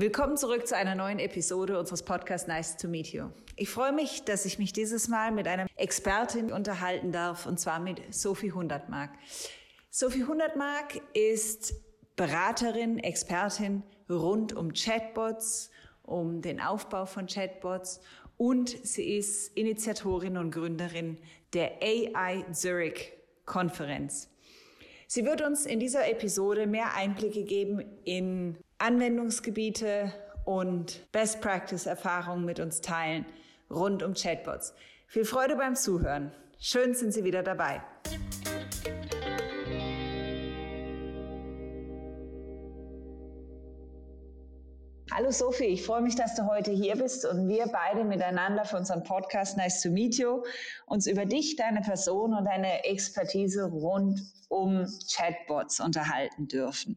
Willkommen zurück zu einer neuen Episode unseres Podcasts Nice to Meet You. Ich freue mich, dass ich mich dieses Mal mit einer Expertin unterhalten darf, und zwar mit Sophie Hundertmark. Sophie Hundertmark ist Beraterin, Expertin rund um Chatbots, um den Aufbau von Chatbots und sie ist Initiatorin und Gründerin der AI Zurich Konferenz. Sie wird uns in dieser Episode mehr Einblicke geben in Anwendungsgebiete und Best Practice Erfahrungen mit uns teilen rund um Chatbots. Viel Freude beim Zuhören. Schön sind Sie wieder dabei. Hallo Sophie, ich freue mich, dass du heute hier bist und wir beide miteinander für unseren Podcast Nice to Meet You uns über dich, deine Person und deine Expertise rund um Chatbots unterhalten dürfen.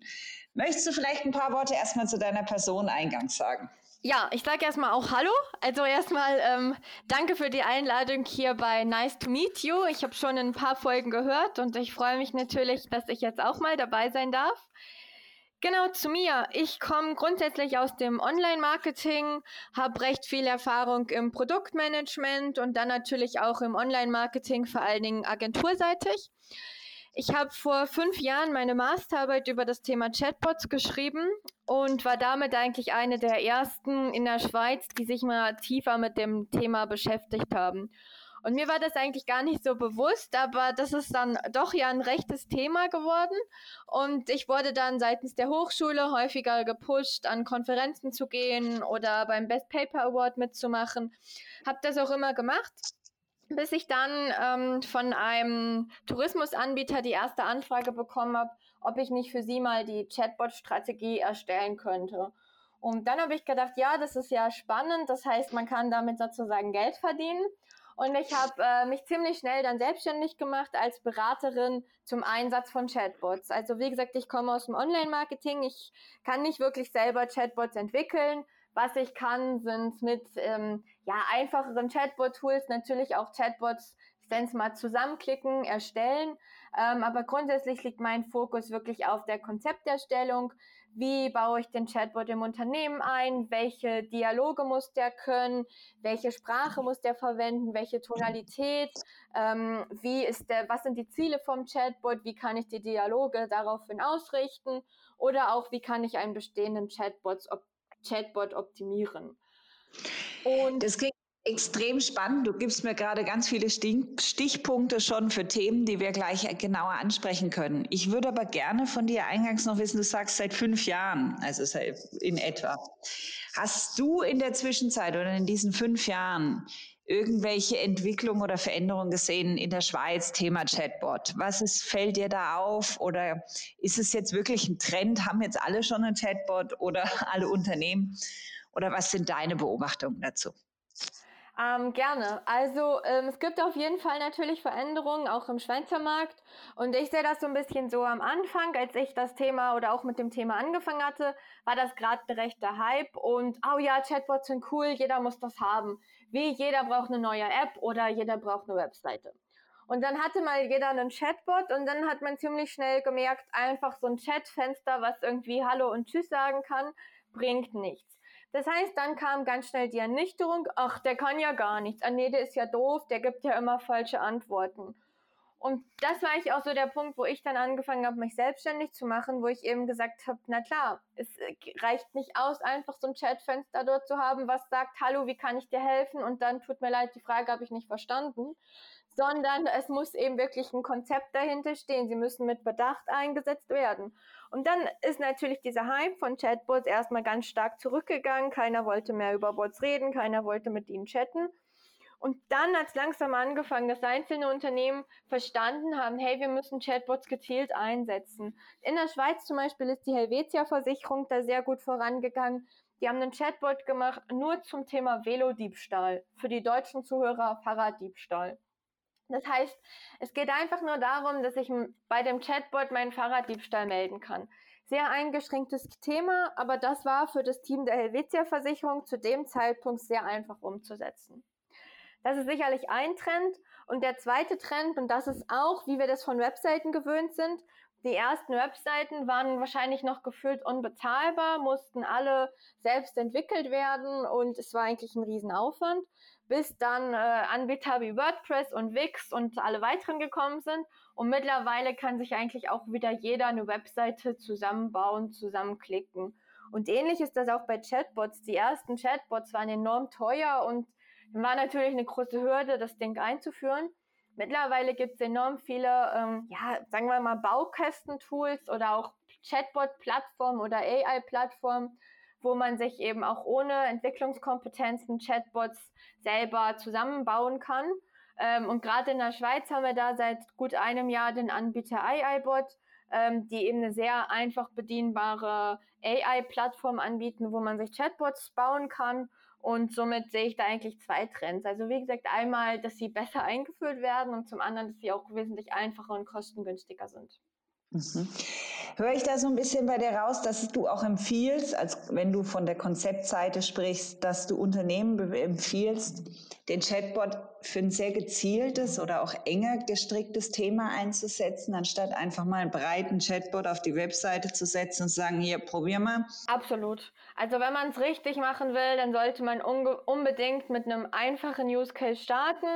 Möchtest du vielleicht ein paar Worte erstmal zu deiner Person eingangs sagen? Ja, ich sage erstmal auch Hallo. Also erstmal ähm, danke für die Einladung hier bei Nice to Meet You. Ich habe schon ein paar Folgen gehört und ich freue mich natürlich, dass ich jetzt auch mal dabei sein darf. Genau zu mir. Ich komme grundsätzlich aus dem Online-Marketing, habe recht viel Erfahrung im Produktmanagement und dann natürlich auch im Online-Marketing, vor allen Dingen agenturseitig. Ich habe vor fünf Jahren meine Masterarbeit über das Thema Chatbots geschrieben und war damit eigentlich eine der ersten in der Schweiz, die sich mal tiefer mit dem Thema beschäftigt haben. Und mir war das eigentlich gar nicht so bewusst, aber das ist dann doch ja ein rechtes Thema geworden. Und ich wurde dann seitens der Hochschule häufiger gepusht, an Konferenzen zu gehen oder beim Best Paper Award mitzumachen. Hab das auch immer gemacht bis ich dann ähm, von einem Tourismusanbieter die erste Anfrage bekommen habe, ob ich nicht für sie mal die Chatbot-Strategie erstellen könnte. Und dann habe ich gedacht, ja, das ist ja spannend. Das heißt, man kann damit sozusagen Geld verdienen. Und ich habe äh, mich ziemlich schnell dann selbstständig gemacht als Beraterin zum Einsatz von Chatbots. Also wie gesagt, ich komme aus dem Online-Marketing. Ich kann nicht wirklich selber Chatbots entwickeln, was ich kann, sind mit ähm, ja, einfacheren Chatbot-Tools natürlich auch Chatbots, ich nenne es mal zusammenklicken, erstellen. Ähm, aber grundsätzlich liegt mein Fokus wirklich auf der Konzepterstellung. Wie baue ich den Chatbot im Unternehmen ein? Welche Dialoge muss der können? Welche Sprache muss der verwenden? Welche Tonalität? Ähm, wie ist der, was sind die Ziele vom Chatbot? Wie kann ich die Dialoge daraufhin ausrichten? Oder auch, wie kann ich einen bestehenden Chatbot Chatbot optimieren. Und das klingt extrem spannend. Du gibst mir gerade ganz viele Stichpunkte schon für Themen, die wir gleich genauer ansprechen können. Ich würde aber gerne von dir eingangs noch wissen, du sagst seit fünf Jahren, also in etwa. Hast du in der Zwischenzeit oder in diesen fünf Jahren irgendwelche Entwicklungen oder Veränderungen gesehen in der Schweiz, Thema Chatbot? Was ist, fällt dir da auf? Oder ist es jetzt wirklich ein Trend? Haben jetzt alle schon einen Chatbot oder alle Unternehmen? Oder was sind deine Beobachtungen dazu? Ähm, gerne. Also ähm, es gibt auf jeden Fall natürlich Veränderungen, auch im Schweizer Markt. Und ich sehe das so ein bisschen so am Anfang, als ich das Thema oder auch mit dem Thema angefangen hatte, war das gerade ein rechter Hype. Und oh ja, Chatbots sind cool, jeder muss das haben. Wie jeder braucht eine neue App oder jeder braucht eine Webseite. Und dann hatte mal jeder einen Chatbot und dann hat man ziemlich schnell gemerkt, einfach so ein Chatfenster, was irgendwie Hallo und Tschüss sagen kann, bringt nichts. Das heißt, dann kam ganz schnell die Ernüchterung, ach, der kann ja gar nichts, ah nee, der ist ja doof, der gibt ja immer falsche Antworten. Und das war ich auch so der Punkt, wo ich dann angefangen habe, mich selbstständig zu machen, wo ich eben gesagt habe, na klar, es reicht nicht aus, einfach so ein Chatfenster dort zu haben, was sagt, hallo, wie kann ich dir helfen? Und dann tut mir leid, die Frage habe ich nicht verstanden, sondern es muss eben wirklich ein Konzept dahinter stehen. Sie müssen mit Bedacht eingesetzt werden. Und dann ist natürlich dieser Hype von Chatbots erstmal ganz stark zurückgegangen. Keiner wollte mehr über Bots reden, keiner wollte mit ihnen chatten. Und dann hat es langsam angefangen, dass einzelne Unternehmen verstanden haben, hey, wir müssen Chatbots gezielt einsetzen. In der Schweiz zum Beispiel ist die Helvetia-Versicherung da sehr gut vorangegangen. Die haben einen Chatbot gemacht nur zum Thema Velodiebstahl. Für die deutschen Zuhörer Fahrraddiebstahl. Das heißt, es geht einfach nur darum, dass ich bei dem Chatbot meinen Fahrraddiebstahl melden kann. Sehr eingeschränktes Thema, aber das war für das Team der Helvetia-Versicherung zu dem Zeitpunkt sehr einfach umzusetzen. Das ist sicherlich ein Trend. Und der zweite Trend, und das ist auch, wie wir das von Webseiten gewöhnt sind, die ersten Webseiten waren wahrscheinlich noch gefühlt unbezahlbar, mussten alle selbst entwickelt werden und es war eigentlich ein Riesenaufwand, bis dann äh, Anbieter wie WordPress und Wix und alle weiteren gekommen sind. Und mittlerweile kann sich eigentlich auch wieder jeder eine Webseite zusammenbauen, zusammenklicken. Und ähnlich ist das auch bei Chatbots. Die ersten Chatbots waren enorm teuer und war natürlich eine große Hürde, das Ding einzuführen. Mittlerweile gibt es enorm viele, ähm, ja, sagen wir mal, Baukästen-Tools oder auch Chatbot-Plattformen oder AI-Plattformen, wo man sich eben auch ohne Entwicklungskompetenzen Chatbots selber zusammenbauen kann. Ähm, und gerade in der Schweiz haben wir da seit gut einem Jahr den Anbieter AIBot, ähm, die eben eine sehr einfach bedienbare AI-Plattform anbieten, wo man sich Chatbots bauen kann und somit sehe ich da eigentlich zwei Trends. Also wie gesagt, einmal, dass sie besser eingeführt werden und zum anderen, dass sie auch wesentlich einfacher und kostengünstiger sind. Mhm. Höre ich da so ein bisschen bei dir raus, dass du auch empfiehlst, als wenn du von der Konzeptseite sprichst, dass du Unternehmen empfiehlst, den Chatbot für ein sehr gezieltes oder auch enger gestricktes Thema einzusetzen, anstatt einfach mal einen breiten Chatbot auf die Webseite zu setzen und sagen, hier, probier mal? Absolut. Also wenn man es richtig machen will, dann sollte man unbedingt mit einem einfachen Use Case starten,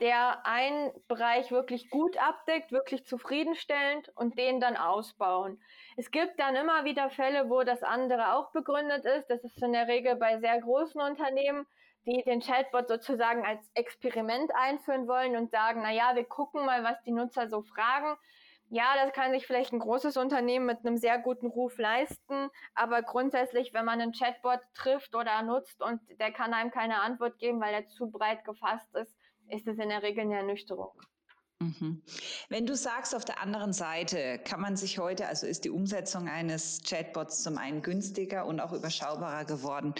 der einen Bereich wirklich gut abdeckt, wirklich zufriedenstellend und den dann ausbauen. Es gibt dann immer wieder Fälle, wo das andere auch begründet ist. Das ist in der Regel bei sehr großen Unternehmen, die den Chatbot sozusagen als Experiment einführen wollen und sagen, na ja, wir gucken mal, was die Nutzer so fragen. Ja, das kann sich vielleicht ein großes Unternehmen mit einem sehr guten Ruf leisten, aber grundsätzlich, wenn man einen Chatbot trifft oder nutzt und der kann einem keine Antwort geben, weil er zu breit gefasst ist, ist es in der Regel eine Ernüchterung. Mhm. Wenn du sagst, auf der anderen Seite kann man sich heute, also ist die Umsetzung eines Chatbots zum einen günstiger und auch überschaubarer geworden.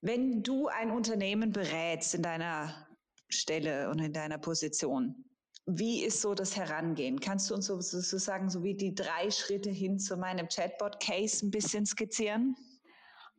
Wenn du ein Unternehmen berätst in deiner Stelle und in deiner Position, wie ist so das Herangehen? Kannst du uns sozusagen so wie die drei Schritte hin zu meinem Chatbot-Case ein bisschen skizzieren?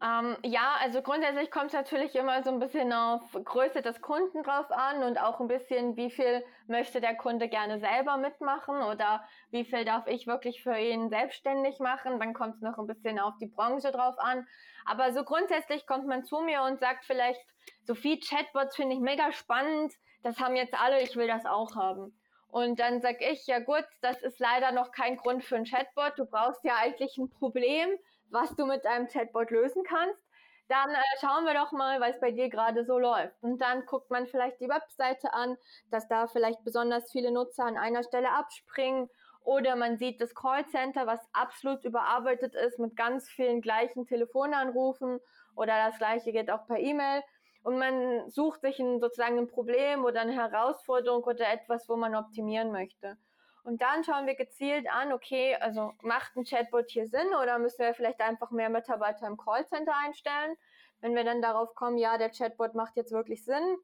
Ähm, ja, also grundsätzlich kommt es natürlich immer so ein bisschen auf Größe des Kunden drauf an und auch ein bisschen, wie viel möchte der Kunde gerne selber mitmachen oder wie viel darf ich wirklich für ihn selbstständig machen. Dann kommt es noch ein bisschen auf die Branche drauf an. Aber so grundsätzlich kommt man zu mir und sagt vielleicht, Sophie, Chatbots finde ich mega spannend. Das haben jetzt alle, ich will das auch haben. Und dann sag ich, ja gut, das ist leider noch kein Grund für ein Chatbot. Du brauchst ja eigentlich ein Problem was du mit deinem Chatbot lösen kannst, dann äh, schauen wir doch mal, was bei dir gerade so läuft. Und dann guckt man vielleicht die Webseite an, dass da vielleicht besonders viele Nutzer an einer Stelle abspringen. Oder man sieht das Callcenter, was absolut überarbeitet ist mit ganz vielen gleichen Telefonanrufen. Oder das gleiche geht auch per E-Mail. Und man sucht sich ein, sozusagen ein Problem oder eine Herausforderung oder etwas, wo man optimieren möchte. Und dann schauen wir gezielt an, okay, also macht ein Chatbot hier Sinn oder müssen wir vielleicht einfach mehr Mitarbeiter im Callcenter einstellen? Wenn wir dann darauf kommen, ja, der Chatbot macht jetzt wirklich Sinn,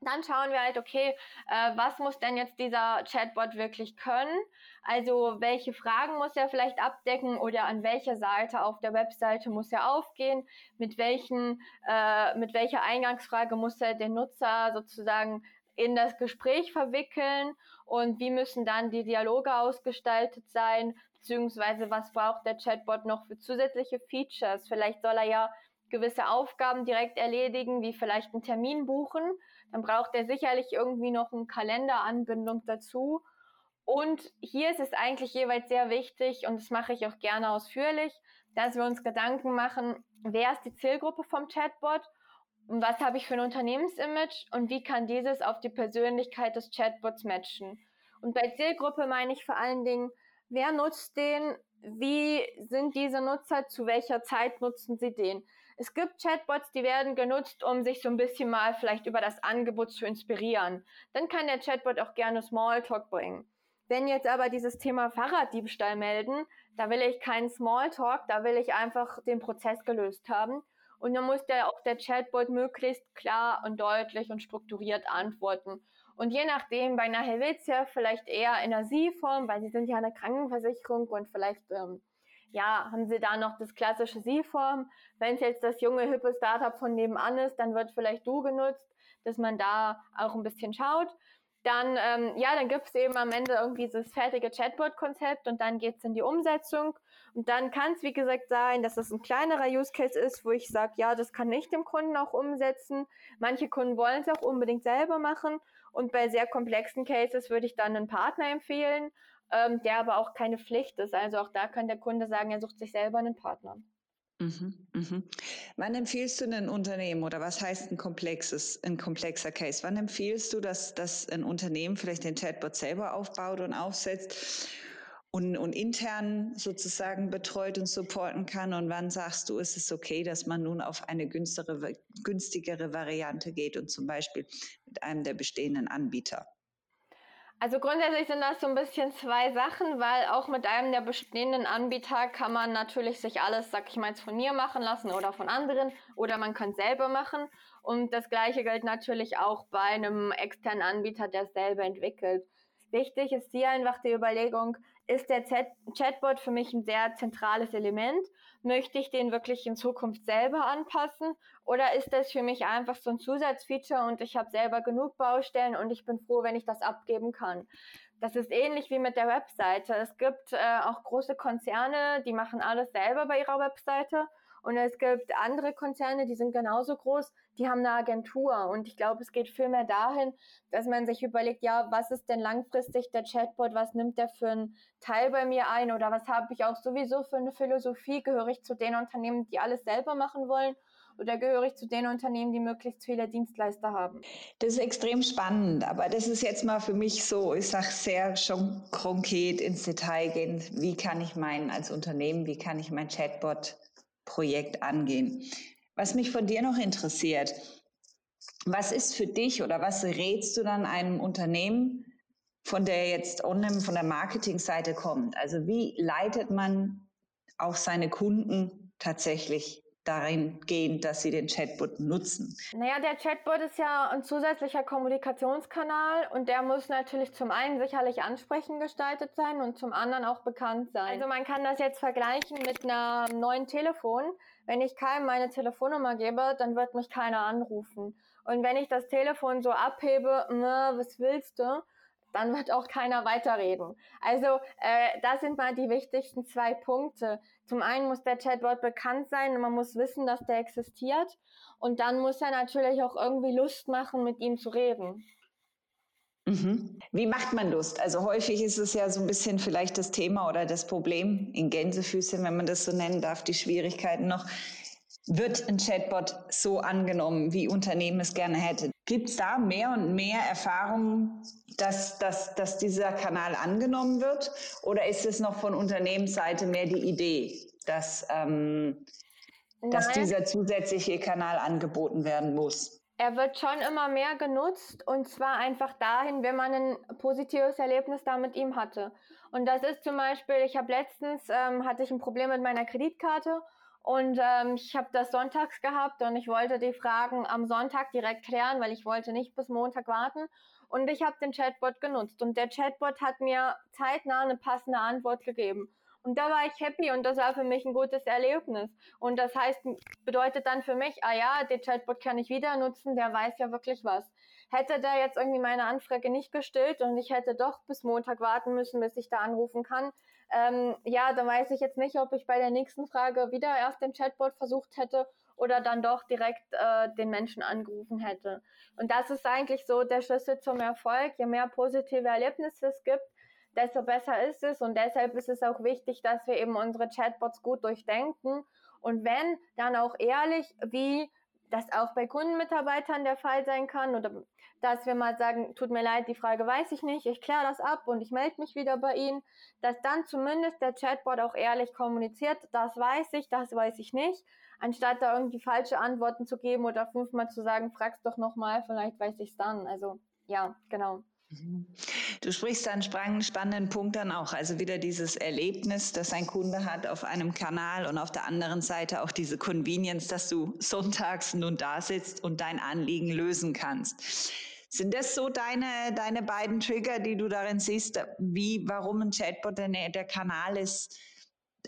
dann schauen wir halt, okay, äh, was muss denn jetzt dieser Chatbot wirklich können? Also welche Fragen muss er vielleicht abdecken oder an welcher Seite auf der Webseite muss er aufgehen? Mit welchen, äh, mit welcher Eingangsfrage muss er den Nutzer sozusagen in das Gespräch verwickeln und wie müssen dann die Dialoge ausgestaltet sein, beziehungsweise was braucht der Chatbot noch für zusätzliche Features. Vielleicht soll er ja gewisse Aufgaben direkt erledigen, wie vielleicht einen Termin buchen. Dann braucht er sicherlich irgendwie noch eine Kalenderanbindung dazu. Und hier ist es eigentlich jeweils sehr wichtig, und das mache ich auch gerne ausführlich, dass wir uns Gedanken machen, wer ist die Zielgruppe vom Chatbot was habe ich für ein Unternehmensimage und wie kann dieses auf die Persönlichkeit des Chatbots matchen. Und bei Zielgruppe meine ich vor allen Dingen, wer nutzt den, wie sind diese Nutzer, zu welcher Zeit nutzen sie den. Es gibt Chatbots, die werden genutzt, um sich so ein bisschen mal vielleicht über das Angebot zu inspirieren. Dann kann der Chatbot auch gerne Smalltalk bringen. Wenn jetzt aber dieses Thema Fahrraddiebstahl melden, da will ich keinen Smalltalk, da will ich einfach den Prozess gelöst haben. Und dann muss der auch der Chatbot möglichst klar und deutlich und strukturiert antworten. Und je nachdem, bei einer Helvetia vielleicht eher in der Sie-Form, weil sie sind ja eine Krankenversicherung und vielleicht ähm, ja, haben sie da noch das klassische Sie-Form. Wenn es jetzt das junge, hippe Startup von nebenan ist, dann wird vielleicht Du genutzt, dass man da auch ein bisschen schaut. Dann, ähm, ja, dann gibt es eben am Ende irgendwie dieses fertige Chatbot-Konzept und dann geht es in die Umsetzung. Und dann kann es, wie gesagt, sein, dass es ein kleinerer Use Case ist, wo ich sage, ja, das kann ich dem Kunden auch umsetzen. Manche Kunden wollen es auch unbedingt selber machen. Und bei sehr komplexen Cases würde ich dann einen Partner empfehlen, ähm, der aber auch keine Pflicht ist. Also auch da kann der Kunde sagen, er sucht sich selber einen Partner. Mhm, mhm. Wann empfiehlst du ein Unternehmen oder was heißt ein komplexes, ein komplexer Case? Wann empfiehlst du, dass, dass ein Unternehmen vielleicht den Chatbot selber aufbaut und aufsetzt und, und intern sozusagen betreut und supporten kann? Und wann sagst du, ist es okay, dass man nun auf eine günstigere, günstigere Variante geht und zum Beispiel mit einem der bestehenden Anbieter? Also grundsätzlich sind das so ein bisschen zwei Sachen, weil auch mit einem der bestehenden Anbieter kann man natürlich sich alles, sag ich mal, jetzt von mir machen lassen oder von anderen oder man kann selber machen. Und das gleiche gilt natürlich auch bei einem externen Anbieter, der es selber entwickelt. Wichtig ist hier einfach die Überlegung, ist der Chatbot für mich ein sehr zentrales Element? Möchte ich den wirklich in Zukunft selber anpassen? Oder ist das für mich einfach so ein Zusatzfeature und ich habe selber genug Baustellen und ich bin froh, wenn ich das abgeben kann? Das ist ähnlich wie mit der Webseite. Es gibt äh, auch große Konzerne, die machen alles selber bei ihrer Webseite und es gibt andere Konzerne, die sind genauso groß, die haben eine Agentur. Und ich glaube, es geht vielmehr dahin, dass man sich überlegt, ja, was ist denn langfristig der Chatbot? Was nimmt der für einen Teil bei mir ein? Oder was habe ich auch sowieso für eine Philosophie? Gehöre ich zu den Unternehmen, die alles selber machen wollen? Oder gehöre ich zu den Unternehmen, die möglichst viele Dienstleister haben? Das ist extrem spannend, aber das ist jetzt mal für mich so, ich sage sehr schon konkret ins Detail gehen. Wie kann ich meinen als Unternehmen, wie kann ich mein Chatbot Projekt angehen. Was mich von dir noch interessiert, was ist für dich oder was rätst du dann einem Unternehmen, von der jetzt online von der Marketingseite kommt? Also wie leitet man auch seine Kunden tatsächlich darin gehen, dass sie den Chatbot nutzen? Naja, der Chatbot ist ja ein zusätzlicher Kommunikationskanal und der muss natürlich zum einen sicherlich ansprechend gestaltet sein und zum anderen auch bekannt sein. Also man kann das jetzt vergleichen mit einem neuen Telefon. Wenn ich keinem meine Telefonnummer gebe, dann wird mich keiner anrufen. Und wenn ich das Telefon so abhebe, was willst du? dann wird auch keiner weiterreden. Also äh, das sind mal die wichtigsten zwei Punkte. Zum einen muss der Chatbot bekannt sein und man muss wissen, dass der existiert. Und dann muss er natürlich auch irgendwie Lust machen, mit ihm zu reden. Mhm. Wie macht man Lust? Also häufig ist es ja so ein bisschen vielleicht das Thema oder das Problem in Gänsefüßchen, wenn man das so nennen darf, die Schwierigkeiten noch. Wird ein Chatbot so angenommen, wie Unternehmen es gerne hätten? Gibt es da mehr und mehr Erfahrungen, dass, dass, dass dieser Kanal angenommen wird? Oder ist es noch von Unternehmensseite mehr die Idee, dass, ähm, dass dieser zusätzliche Kanal angeboten werden muss? Er wird schon immer mehr genutzt und zwar einfach dahin, wenn man ein positives Erlebnis da mit ihm hatte. Und das ist zum Beispiel, ich habe letztens ähm, hatte ich ein Problem mit meiner Kreditkarte und ähm, ich habe das sonntags gehabt und ich wollte die Fragen am Sonntag direkt klären, weil ich wollte nicht bis Montag warten. Und ich habe den Chatbot genutzt und der Chatbot hat mir zeitnah eine passende Antwort gegeben. Und da war ich happy und das war für mich ein gutes Erlebnis. Und das heißt, bedeutet dann für mich, ah ja, den Chatbot kann ich wieder nutzen, der weiß ja wirklich was. Hätte der jetzt irgendwie meine Anfrage nicht gestillt und ich hätte doch bis Montag warten müssen, bis ich da anrufen kann, ähm, ja, dann weiß ich jetzt nicht, ob ich bei der nächsten Frage wieder erst den Chatbot versucht hätte oder dann doch direkt äh, den Menschen angerufen hätte. Und das ist eigentlich so der Schlüssel zum Erfolg. Je mehr positive Erlebnisse es gibt, desto besser ist es. Und deshalb ist es auch wichtig, dass wir eben unsere Chatbots gut durchdenken. Und wenn, dann auch ehrlich, wie das auch bei Kundenmitarbeitern der Fall sein kann oder dass wir mal sagen, tut mir leid, die Frage weiß ich nicht, ich kläre das ab und ich melde mich wieder bei Ihnen, dass dann zumindest der Chatbot auch ehrlich kommuniziert, das weiß ich, das weiß ich nicht, anstatt da irgendwie falsche Antworten zu geben oder fünfmal zu sagen, frag's doch nochmal, vielleicht weiß ich es dann. Also ja, genau. Mhm. Du sprichst einen spannenden Punkt dann auch, also wieder dieses Erlebnis, das ein Kunde hat auf einem Kanal und auf der anderen Seite auch diese Convenience, dass du sonntags nun da sitzt und dein Anliegen lösen kannst. Sind das so deine, deine beiden Trigger, die du darin siehst, wie, warum ein Chatbot der, der Kanal ist,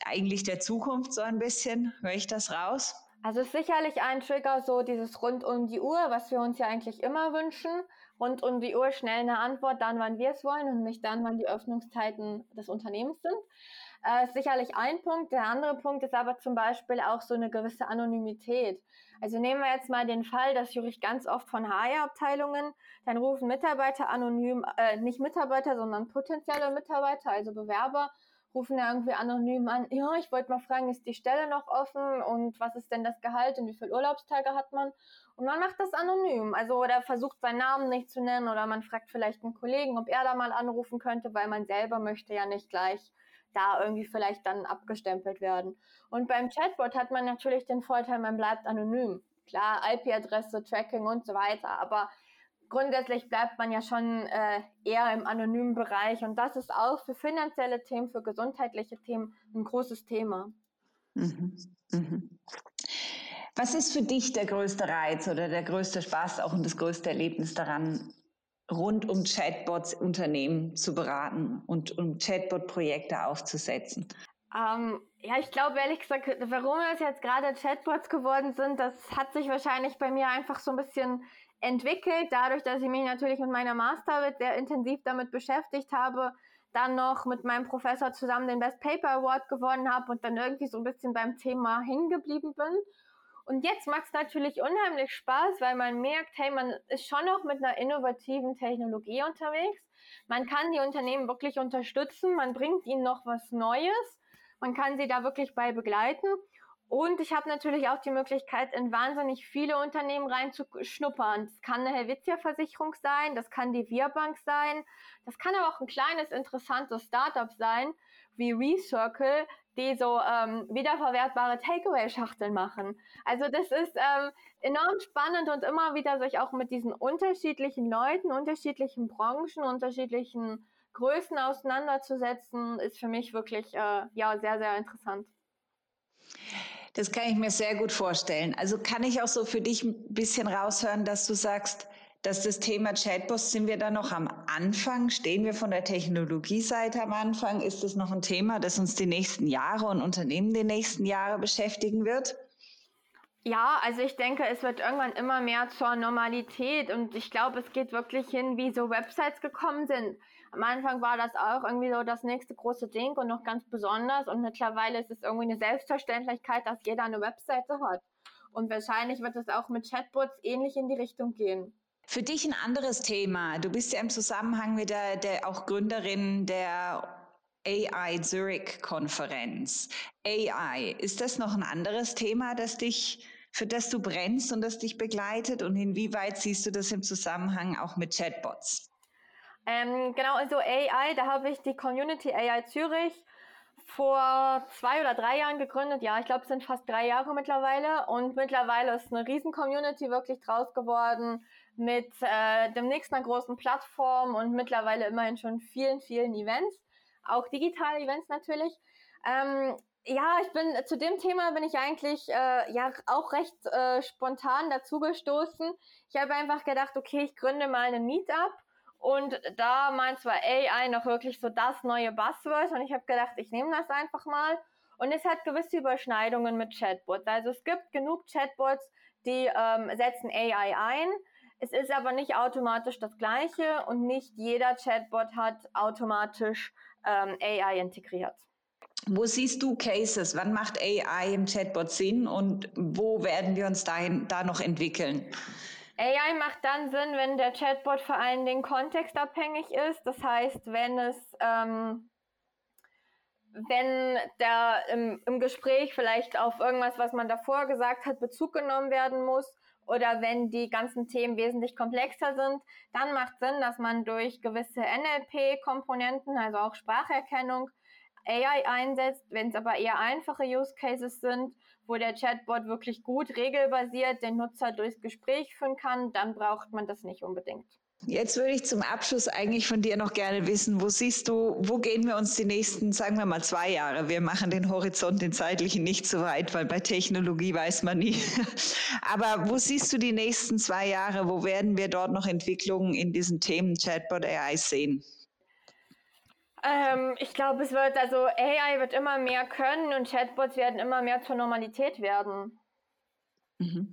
eigentlich der Zukunft so ein bisschen? Höre ich das raus? Also ist sicherlich ein Trigger, so dieses rund um die Uhr, was wir uns ja eigentlich immer wünschen. Rund um die Uhr schnell eine Antwort, dann, wann wir es wollen und nicht dann, wann die Öffnungszeiten des Unternehmens sind. Äh, ist sicherlich ein Punkt. Der andere Punkt ist aber zum Beispiel auch so eine gewisse Anonymität. Also nehmen wir jetzt mal den Fall, das höre ich ganz oft von HR-Abteilungen, dann rufen Mitarbeiter anonym, äh, nicht Mitarbeiter, sondern potenzielle Mitarbeiter, also Bewerber, rufen ja irgendwie anonym an, ja, ich wollte mal fragen, ist die Stelle noch offen und was ist denn das Gehalt und wie viele Urlaubstage hat man? Und man macht das anonym, also oder versucht seinen Namen nicht zu nennen oder man fragt vielleicht einen Kollegen, ob er da mal anrufen könnte, weil man selber möchte ja nicht gleich da irgendwie vielleicht dann abgestempelt werden. Und beim Chatbot hat man natürlich den Vorteil, man bleibt anonym. Klar, IP-Adresse, Tracking und so weiter, aber grundsätzlich bleibt man ja schon äh, eher im anonymen Bereich und das ist auch für finanzielle Themen, für gesundheitliche Themen ein großes Thema. Mhm. Mhm. Was ist für dich der größte Reiz oder der größte Spaß auch und das größte Erlebnis daran, rund um Chatbots Unternehmen zu beraten und um Chatbot-Projekte aufzusetzen? Ähm, ja, ich glaube ehrlich gesagt, warum es jetzt gerade Chatbots geworden sind, das hat sich wahrscheinlich bei mir einfach so ein bisschen entwickelt, dadurch, dass ich mich natürlich mit meiner Masterarbeit sehr intensiv damit beschäftigt habe, dann noch mit meinem Professor zusammen den Best Paper Award gewonnen habe und dann irgendwie so ein bisschen beim Thema hingeblieben bin. Und jetzt macht es natürlich unheimlich Spaß, weil man merkt, hey, man ist schon noch mit einer innovativen Technologie unterwegs. Man kann die Unternehmen wirklich unterstützen, man bringt ihnen noch was Neues, man kann sie da wirklich bei begleiten. Und ich habe natürlich auch die Möglichkeit, in wahnsinnig viele Unternehmen reinzuschnuppern. Das kann eine Helvetia-Versicherung sein, das kann die Wirbank sein, das kann aber auch ein kleines, interessantes Startup sein, wie Recircle, die so ähm, wiederverwertbare Takeaway-Schachteln machen. Also das ist ähm, enorm spannend und immer wieder sich auch mit diesen unterschiedlichen Leuten, unterschiedlichen Branchen, unterschiedlichen Größen auseinanderzusetzen, ist für mich wirklich äh, ja sehr, sehr interessant. Das kann ich mir sehr gut vorstellen. Also kann ich auch so für dich ein bisschen raushören, dass du sagst, dass das Thema Chatbots, sind wir da noch am Anfang? Stehen wir von der Technologieseite am Anfang? Ist das noch ein Thema, das uns die nächsten Jahre und Unternehmen die nächsten Jahre beschäftigen wird? Ja, also ich denke, es wird irgendwann immer mehr zur Normalität und ich glaube, es geht wirklich hin, wie so Websites gekommen sind. Am Anfang war das auch irgendwie so das nächste große Ding und noch ganz besonders und mittlerweile ist es irgendwie eine Selbstverständlichkeit, dass jeder eine Webseite hat. Und wahrscheinlich wird es auch mit Chatbots ähnlich in die Richtung gehen. Für dich ein anderes Thema. Du bist ja im Zusammenhang mit der, der auch Gründerin der AI Zurich Konferenz. AI, ist das noch ein anderes Thema, das dich, für das du brennst und das dich begleitet? Und inwieweit siehst du das im Zusammenhang auch mit Chatbots? Ähm, genau, also AI, da habe ich die Community AI Zürich vor zwei oder drei Jahren gegründet. Ja, ich glaube, es sind fast drei Jahre mittlerweile. Und mittlerweile ist eine riesen Community wirklich draus geworden mit äh, demnächst einer großen Plattform und mittlerweile immerhin schon vielen, vielen Events. Auch digitale Events natürlich. Ähm, ja, ich bin zu dem Thema bin ich eigentlich äh, ja auch recht äh, spontan dazugestoßen. Ich habe einfach gedacht, okay, ich gründe mal eine Meetup und da meint zwar AI noch wirklich so das neue Buzzword und ich habe gedacht, ich nehme das einfach mal. Und es hat gewisse Überschneidungen mit Chatbots. Also es gibt genug Chatbots, die ähm, setzen AI ein. Es ist aber nicht automatisch das gleiche und nicht jeder Chatbot hat automatisch ähm, AI integriert. Wo siehst du Cases? Wann macht AI im Chatbot Sinn und wo werden wir uns dahin, da noch entwickeln? AI macht dann Sinn, wenn der Chatbot vor allen Dingen kontextabhängig ist. Das heißt, wenn es, ähm, wenn der im, im Gespräch vielleicht auf irgendwas, was man davor gesagt hat, Bezug genommen werden muss oder wenn die ganzen Themen wesentlich komplexer sind, dann macht Sinn, dass man durch gewisse NLP-Komponenten, also auch Spracherkennung, AI einsetzt. Wenn es aber eher einfache Use Cases sind, wo der Chatbot wirklich gut regelbasiert den Nutzer durchs Gespräch führen kann, dann braucht man das nicht unbedingt. Jetzt würde ich zum Abschluss eigentlich von dir noch gerne wissen, wo siehst du, wo gehen wir uns die nächsten, sagen wir mal, zwei Jahre? Wir machen den Horizont, den zeitlichen nicht so weit, weil bei Technologie weiß man nie. Aber wo siehst du die nächsten zwei Jahre? Wo werden wir dort noch Entwicklungen in diesen Themen Chatbot AI sehen? Ähm, ich glaube, es wird, also AI wird immer mehr können und Chatbots werden immer mehr zur Normalität werden. Mhm.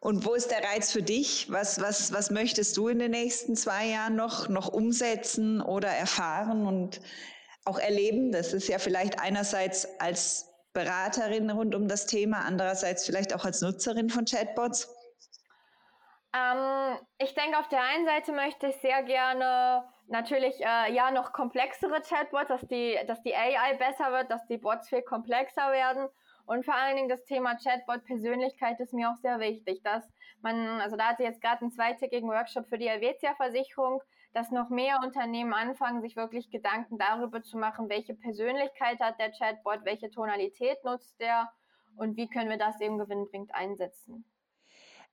Und wo ist der Reiz für dich? Was, was, was möchtest du in den nächsten zwei Jahren noch, noch umsetzen oder erfahren und auch erleben? Das ist ja vielleicht einerseits als Beraterin rund um das Thema, andererseits vielleicht auch als Nutzerin von Chatbots. Ähm, ich denke, auf der einen Seite möchte ich sehr gerne natürlich äh, ja noch komplexere Chatbots, dass die, dass die AI besser wird, dass die Bots viel komplexer werden. Und vor allen Dingen das Thema Chatbot-Persönlichkeit ist mir auch sehr wichtig, dass man, also da hatte ich jetzt gerade einen zweitägigen Workshop für die Helvetia-Versicherung, dass noch mehr Unternehmen anfangen, sich wirklich Gedanken darüber zu machen, welche Persönlichkeit hat der Chatbot, welche Tonalität nutzt der und wie können wir das eben gewinnbringend einsetzen.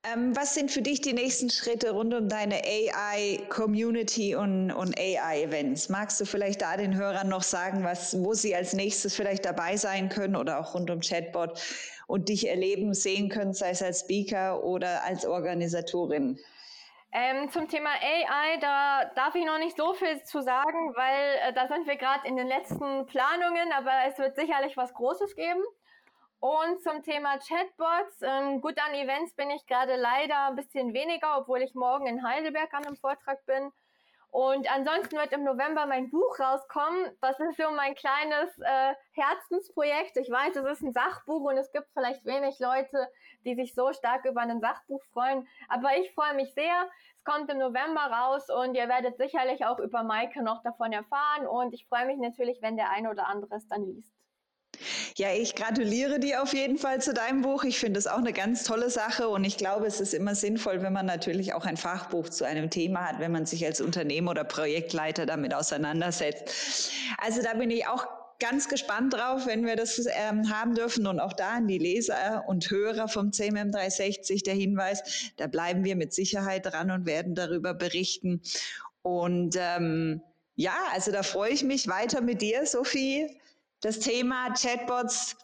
Ähm, was sind für dich die nächsten Schritte rund um deine AI-Community und, und AI-Events? Magst du vielleicht da den Hörern noch sagen, was, wo sie als nächstes vielleicht dabei sein können oder auch rund um Chatbot und dich erleben, sehen können, sei es als Speaker oder als Organisatorin? Ähm, zum Thema AI, da darf ich noch nicht so viel zu sagen, weil äh, da sind wir gerade in den letzten Planungen, aber es wird sicherlich was Großes geben. Und zum Thema Chatbots, ähm, gut an Events bin ich gerade leider ein bisschen weniger, obwohl ich morgen in Heidelberg an einem Vortrag bin. Und ansonsten wird im November mein Buch rauskommen. Das ist so mein kleines äh, Herzensprojekt. Ich weiß, es ist ein Sachbuch und es gibt vielleicht wenig Leute, die sich so stark über ein Sachbuch freuen. Aber ich freue mich sehr. Es kommt im November raus und ihr werdet sicherlich auch über Maike noch davon erfahren. Und ich freue mich natürlich, wenn der eine oder andere es dann liest. Ja, ich gratuliere dir auf jeden Fall zu deinem Buch. Ich finde es auch eine ganz tolle Sache und ich glaube, es ist immer sinnvoll, wenn man natürlich auch ein Fachbuch zu einem Thema hat, wenn man sich als Unternehmer oder Projektleiter damit auseinandersetzt. Also da bin ich auch ganz gespannt drauf, wenn wir das ähm, haben dürfen und auch da an die Leser und Hörer vom CMM 360 der Hinweis, da bleiben wir mit Sicherheit dran und werden darüber berichten. Und ähm, ja, also da freue ich mich weiter mit dir, Sophie, das Thema Chatbots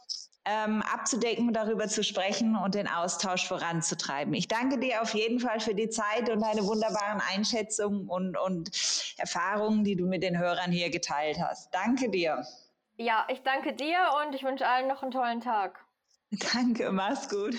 ähm, abzudecken und darüber zu sprechen und den Austausch voranzutreiben. Ich danke dir auf jeden Fall für die Zeit und deine wunderbaren Einschätzungen und, und Erfahrungen, die du mit den Hörern hier geteilt hast. Danke dir. Ja, ich danke dir und ich wünsche allen noch einen tollen Tag. Danke, mach's gut.